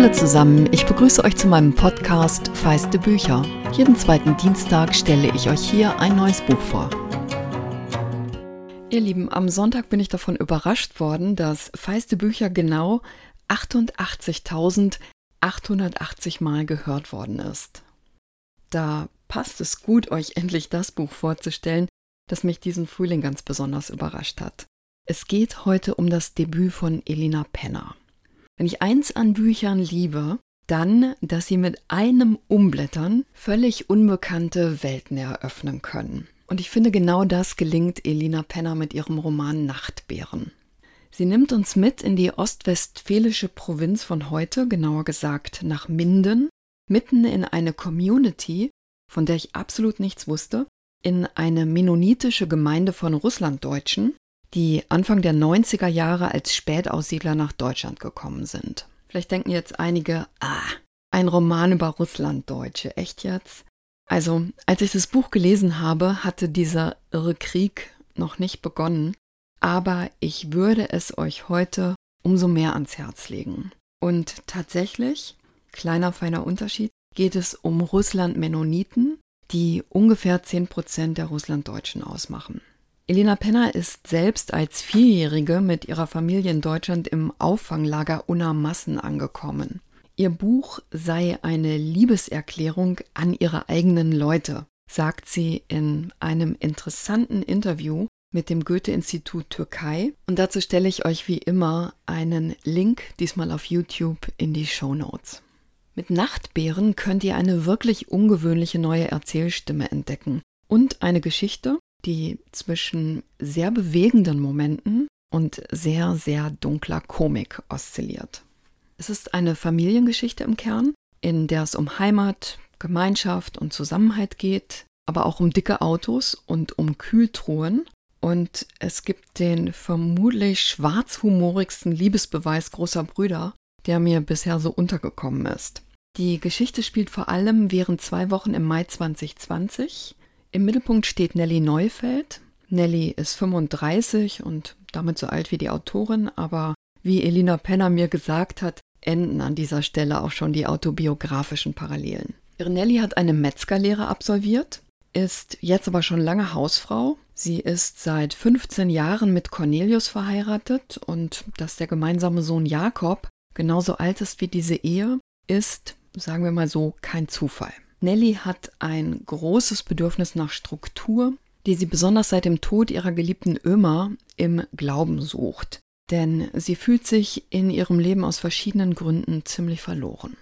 Hallo zusammen, ich begrüße euch zu meinem Podcast Feiste Bücher. Jeden zweiten Dienstag stelle ich euch hier ein neues Buch vor. Ihr Lieben, am Sonntag bin ich davon überrascht worden, dass Feiste Bücher genau 88.880 Mal gehört worden ist. Da passt es gut, euch endlich das Buch vorzustellen, das mich diesen Frühling ganz besonders überrascht hat. Es geht heute um das Debüt von Elina Penner. Wenn ich eins an Büchern liebe, dann, dass sie mit einem Umblättern völlig unbekannte Welten eröffnen können. Und ich finde, genau das gelingt Elina Penner mit ihrem Roman Nachtbären. Sie nimmt uns mit in die ostwestfälische Provinz von heute, genauer gesagt nach Minden, mitten in eine Community, von der ich absolut nichts wusste, in eine mennonitische Gemeinde von Russlanddeutschen, die Anfang der 90er Jahre als Spätaussiedler nach Deutschland gekommen sind. Vielleicht denken jetzt einige, ah, ein Roman über Russlanddeutsche, echt jetzt? Also, als ich das Buch gelesen habe, hatte dieser irre Krieg noch nicht begonnen, aber ich würde es euch heute umso mehr ans Herz legen. Und tatsächlich, kleiner feiner Unterschied, geht es um Russland-Mennoniten, die ungefähr 10% der Russlanddeutschen ausmachen. Elena Penner ist selbst als Vierjährige mit ihrer Familie in Deutschland im Auffanglager Unna Massen angekommen. Ihr Buch sei eine Liebeserklärung an ihre eigenen Leute, sagt sie in einem interessanten Interview mit dem Goethe-Institut Türkei. Und dazu stelle ich euch wie immer einen Link, diesmal auf YouTube, in die Show Notes. Mit Nachtbären könnt ihr eine wirklich ungewöhnliche neue Erzählstimme entdecken und eine Geschichte, die zwischen sehr bewegenden Momenten und sehr, sehr dunkler Komik oszilliert. Es ist eine Familiengeschichte im Kern, in der es um Heimat, Gemeinschaft und Zusammenhalt geht, aber auch um dicke Autos und um Kühltruhen. Und es gibt den vermutlich schwarzhumorigsten Liebesbeweis großer Brüder, der mir bisher so untergekommen ist. Die Geschichte spielt vor allem während zwei Wochen im Mai 2020 im Mittelpunkt steht Nelly Neufeld. Nelly ist 35 und damit so alt wie die Autorin, aber wie Elina Penner mir gesagt hat, enden an dieser Stelle auch schon die autobiografischen Parallelen. Nelly hat eine Metzgerlehre absolviert, ist jetzt aber schon lange Hausfrau. Sie ist seit 15 Jahren mit Cornelius verheiratet und dass der gemeinsame Sohn Jakob genauso alt ist wie diese Ehe, ist, sagen wir mal so, kein Zufall. Nelly hat ein großes Bedürfnis nach Struktur, die sie besonders seit dem Tod ihrer geliebten Ömer im Glauben sucht. Denn sie fühlt sich in ihrem Leben aus verschiedenen Gründen ziemlich verloren.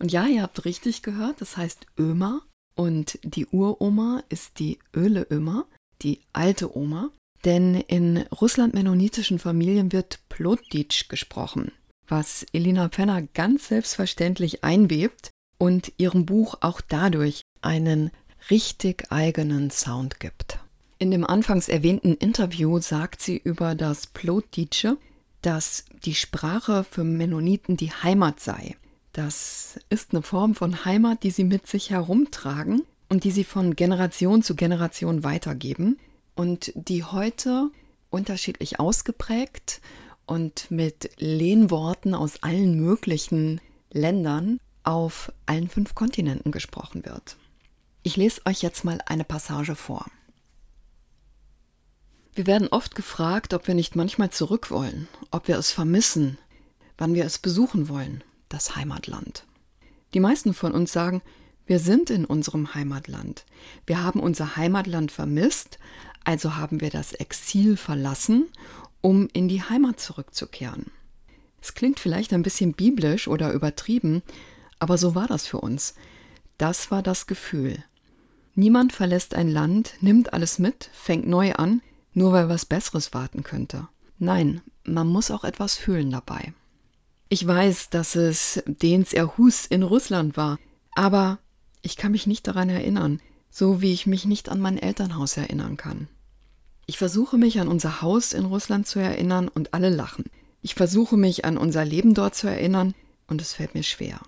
Und ja, ihr habt richtig gehört, das heißt Ömer. Und die Uroma ist die Öle Ömer, die alte Oma. Denn in russland-mennonitischen Familien wird Plotitsch gesprochen, was Elina Penner ganz selbstverständlich einwebt, und ihrem Buch auch dadurch einen richtig eigenen Sound gibt. In dem anfangs erwähnten Interview sagt sie über das Plotditsche, dass die Sprache für Mennoniten die Heimat sei. Das ist eine Form von Heimat, die sie mit sich herumtragen und die sie von Generation zu Generation weitergeben und die heute unterschiedlich ausgeprägt und mit Lehnworten aus allen möglichen Ländern auf allen fünf Kontinenten gesprochen wird. Ich lese euch jetzt mal eine Passage vor. Wir werden oft gefragt, ob wir nicht manchmal zurück wollen, ob wir es vermissen, wann wir es besuchen wollen, das Heimatland. Die meisten von uns sagen, wir sind in unserem Heimatland. Wir haben unser Heimatland vermisst, also haben wir das Exil verlassen, um in die Heimat zurückzukehren. Es klingt vielleicht ein bisschen biblisch oder übertrieben, aber so war das für uns. Das war das Gefühl. Niemand verlässt ein Land, nimmt alles mit, fängt neu an, nur weil was Besseres warten könnte. Nein, man muss auch etwas fühlen dabei. Ich weiß, dass es Dens Erhus in Russland war, aber ich kann mich nicht daran erinnern, so wie ich mich nicht an mein Elternhaus erinnern kann. Ich versuche mich an unser Haus in Russland zu erinnern und alle lachen. Ich versuche mich an unser Leben dort zu erinnern und es fällt mir schwer.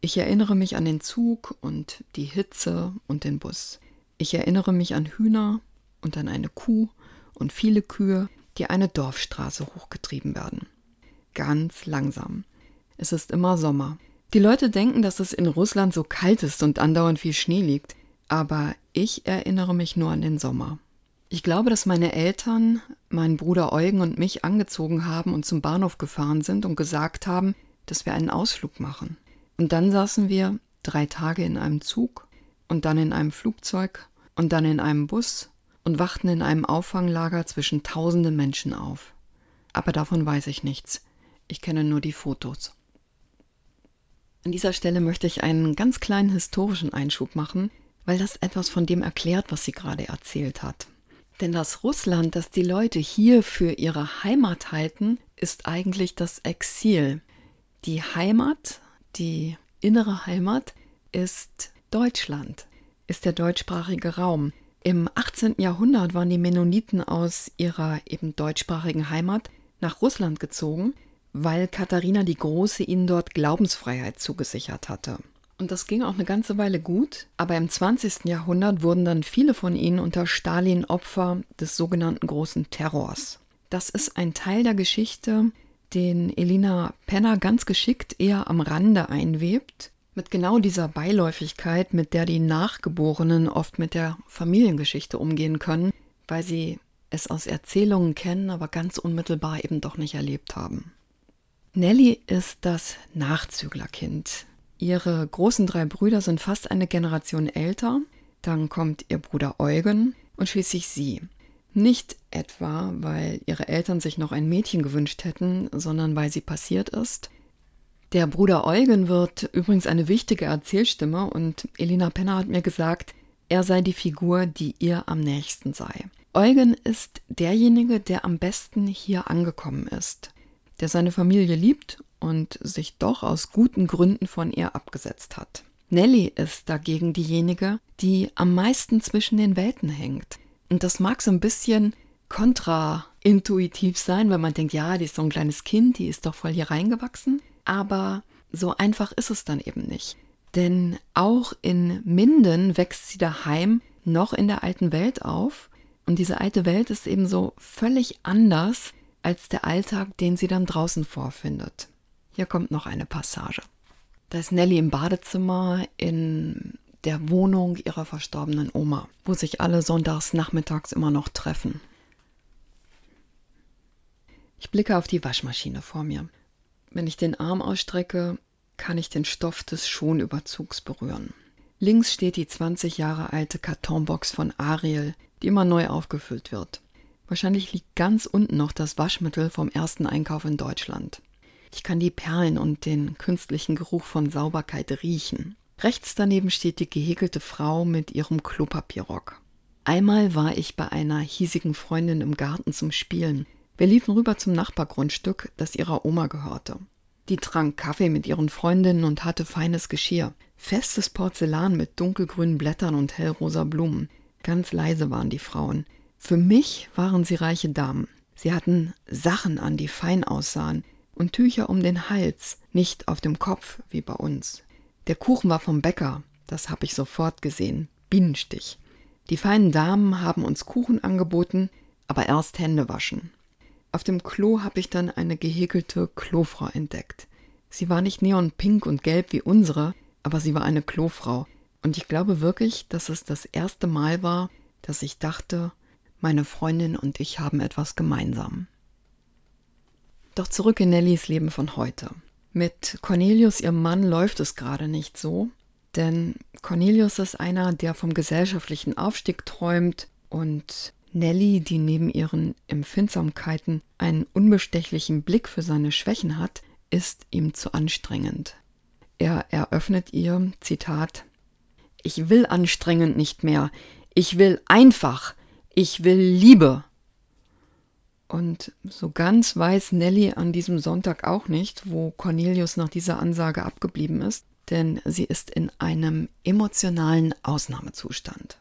Ich erinnere mich an den Zug und die Hitze und den Bus. Ich erinnere mich an Hühner und an eine Kuh und viele Kühe, die eine Dorfstraße hochgetrieben werden. Ganz langsam. Es ist immer Sommer. Die Leute denken, dass es in Russland so kalt ist und andauernd viel Schnee liegt, aber ich erinnere mich nur an den Sommer. Ich glaube, dass meine Eltern meinen Bruder Eugen und mich angezogen haben und zum Bahnhof gefahren sind und gesagt haben, dass wir einen Ausflug machen. Und dann saßen wir drei Tage in einem Zug und dann in einem Flugzeug und dann in einem Bus und wachten in einem Auffanglager zwischen tausenden Menschen auf. Aber davon weiß ich nichts. Ich kenne nur die Fotos. An dieser Stelle möchte ich einen ganz kleinen historischen Einschub machen, weil das etwas von dem erklärt, was sie gerade erzählt hat. Denn das Russland, das die Leute hier für ihre Heimat halten, ist eigentlich das Exil. Die Heimat, die innere Heimat, ist Deutschland, ist der deutschsprachige Raum. Im 18. Jahrhundert waren die Mennoniten aus ihrer eben deutschsprachigen Heimat nach Russland gezogen, weil Katharina die Große ihnen dort Glaubensfreiheit zugesichert hatte. Und das ging auch eine ganze Weile gut, aber im 20. Jahrhundert wurden dann viele von ihnen unter Stalin Opfer des sogenannten großen Terrors. Das ist ein Teil der Geschichte, den Elina Penner ganz geschickt eher am Rande einwebt, mit genau dieser Beiläufigkeit, mit der die Nachgeborenen oft mit der Familiengeschichte umgehen können, weil sie es aus Erzählungen kennen, aber ganz unmittelbar eben doch nicht erlebt haben. Nelly ist das Nachzüglerkind. Ihre großen drei Brüder sind fast eine Generation älter. Dann kommt ihr Bruder Eugen und schließlich sie. Nicht etwa, weil ihre Eltern sich noch ein Mädchen gewünscht hätten, sondern weil sie passiert ist. Der Bruder Eugen wird übrigens eine wichtige Erzählstimme und Elina Penner hat mir gesagt, er sei die Figur, die ihr am nächsten sei. Eugen ist derjenige, der am besten hier angekommen ist, der seine Familie liebt und sich doch aus guten Gründen von ihr abgesetzt hat. Nelly ist dagegen diejenige, die am meisten zwischen den Welten hängt. Und das mag so ein bisschen kontraintuitiv sein, weil man denkt, ja, die ist so ein kleines Kind, die ist doch voll hier reingewachsen. Aber so einfach ist es dann eben nicht. Denn auch in Minden wächst sie daheim noch in der alten Welt auf. Und diese alte Welt ist eben so völlig anders als der Alltag, den sie dann draußen vorfindet. Hier kommt noch eine Passage. Da ist Nelly im Badezimmer in der Wohnung ihrer verstorbenen Oma, wo sich alle sonntags nachmittags immer noch treffen. Ich blicke auf die Waschmaschine vor mir. Wenn ich den Arm ausstrecke, kann ich den Stoff des Schonüberzugs berühren. Links steht die 20 Jahre alte Kartonbox von Ariel, die immer neu aufgefüllt wird. Wahrscheinlich liegt ganz unten noch das Waschmittel vom ersten Einkauf in Deutschland. Ich kann die Perlen und den künstlichen Geruch von Sauberkeit riechen. Rechts daneben steht die gehäkelte Frau mit ihrem Klopapierrock. Einmal war ich bei einer hiesigen Freundin im Garten zum Spielen. Wir liefen rüber zum Nachbargrundstück, das ihrer Oma gehörte. Die trank Kaffee mit ihren Freundinnen und hatte feines Geschirr. Festes Porzellan mit dunkelgrünen Blättern und hellrosa Blumen. Ganz leise waren die Frauen. Für mich waren sie reiche Damen. Sie hatten Sachen an, die fein aussahen und Tücher um den Hals, nicht auf dem Kopf wie bei uns. Der Kuchen war vom Bäcker, das habe ich sofort gesehen, Bienenstich. Die feinen Damen haben uns Kuchen angeboten, aber erst Hände waschen. Auf dem Klo habe ich dann eine gehäkelte Klofrau entdeckt. Sie war nicht neonpink und gelb wie unsere, aber sie war eine Klofrau. Und ich glaube wirklich, dass es das erste Mal war, dass ich dachte, meine Freundin und ich haben etwas gemeinsam. Doch zurück in Nellys Leben von heute. Mit Cornelius, ihrem Mann, läuft es gerade nicht so, denn Cornelius ist einer, der vom gesellschaftlichen Aufstieg träumt und Nelly, die neben ihren Empfindsamkeiten einen unbestechlichen Blick für seine Schwächen hat, ist ihm zu anstrengend. Er eröffnet ihr, Zitat, Ich will anstrengend nicht mehr, ich will einfach, ich will Liebe. Und so ganz weiß Nelly an diesem Sonntag auch nicht, wo Cornelius nach dieser Ansage abgeblieben ist, denn sie ist in einem emotionalen Ausnahmezustand.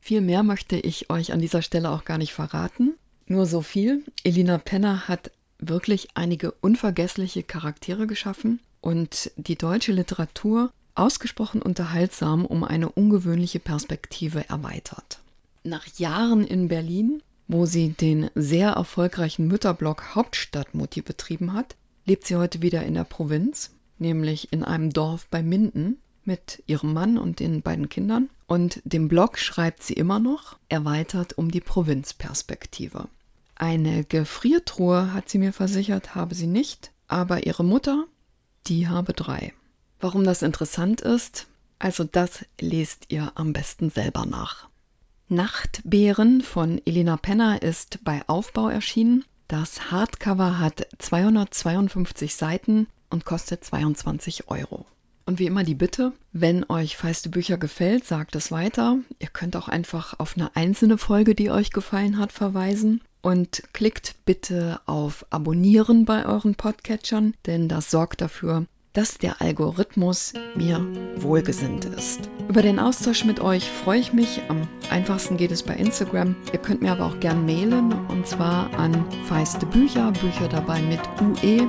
Viel mehr möchte ich euch an dieser Stelle auch gar nicht verraten. Nur so viel. Elina Penner hat wirklich einige unvergessliche Charaktere geschaffen und die deutsche Literatur ausgesprochen unterhaltsam um eine ungewöhnliche Perspektive erweitert. Nach Jahren in Berlin wo sie den sehr erfolgreichen Mütterblock Hauptstadtmutti betrieben hat, lebt sie heute wieder in der Provinz. nämlich in einem Dorf bei Minden mit ihrem Mann und den beiden Kindern. Und den Blog schreibt sie immer noch, erweitert um die Provinzperspektive. Eine Gefriertruhe, hat sie mir versichert, habe sie nicht, aber ihre Mutter, die habe drei. Warum das interessant ist, also das lest ihr am besten selber nach. Nachtbären von Elena Penner ist bei Aufbau erschienen. Das Hardcover hat 252 Seiten und kostet 22 Euro. Und wie immer die Bitte, wenn euch feiste Bücher gefällt, sagt es weiter. Ihr könnt auch einfach auf eine einzelne Folge, die euch gefallen hat, verweisen. Und klickt bitte auf Abonnieren bei euren Podcatchern, denn das sorgt dafür, dass der Algorithmus mir wohlgesinnt ist. Über den Austausch mit euch freue ich mich. Am einfachsten geht es bei Instagram. Ihr könnt mir aber auch gern mailen und zwar an feiste Bücher, Bücher dabei mit ue.gmx.de.